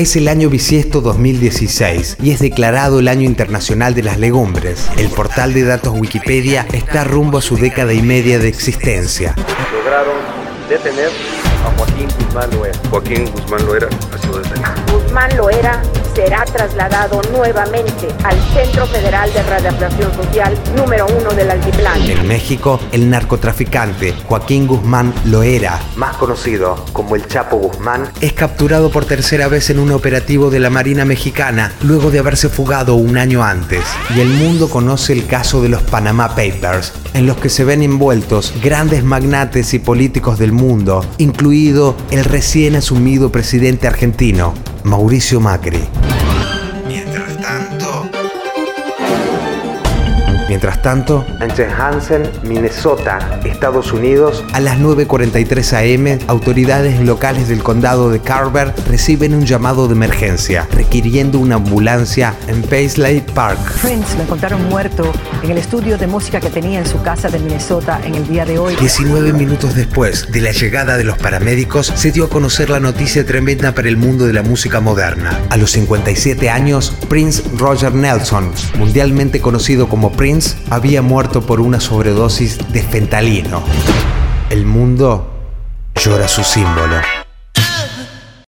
Es el año bisiesto 2016 y es declarado el Año Internacional de las Legumbres. El portal de datos Wikipedia está rumbo a su década y media de existencia. Lograron detener a Joaquín Guzmán Loera. Joaquín Guzmán Loera ha sido detenido. Guzmán Loera será trasladado nuevamente al Centro Federal de Radiación Social número uno del Altiplano. En México, el narcotraficante Joaquín Guzmán Loera, más conocido como el Chapo Guzmán, es capturado por tercera vez en un operativo de la Marina Mexicana luego de haberse fugado un año antes. Y el mundo conoce el caso de los Panama Papers, en los que se ven envueltos grandes magnates y políticos del mundo, incluido el recién asumido presidente argentino, Mauricio Macri. Mientras tanto, en Hansen, Minnesota, Estados Unidos, a las 9.43 am, autoridades locales del condado de Carver reciben un llamado de emergencia, requiriendo una ambulancia en Paisley Park. Prince lo encontraron muerto en el estudio de música que tenía en su casa de Minnesota en el día de hoy. 19 minutos después de la llegada de los paramédicos, se dio a conocer la noticia tremenda para el mundo de la música moderna. A los 57 años, Prince Roger Nelson, mundialmente conocido como Prince, había muerto por una sobredosis de fentalino. El mundo llora su símbolo.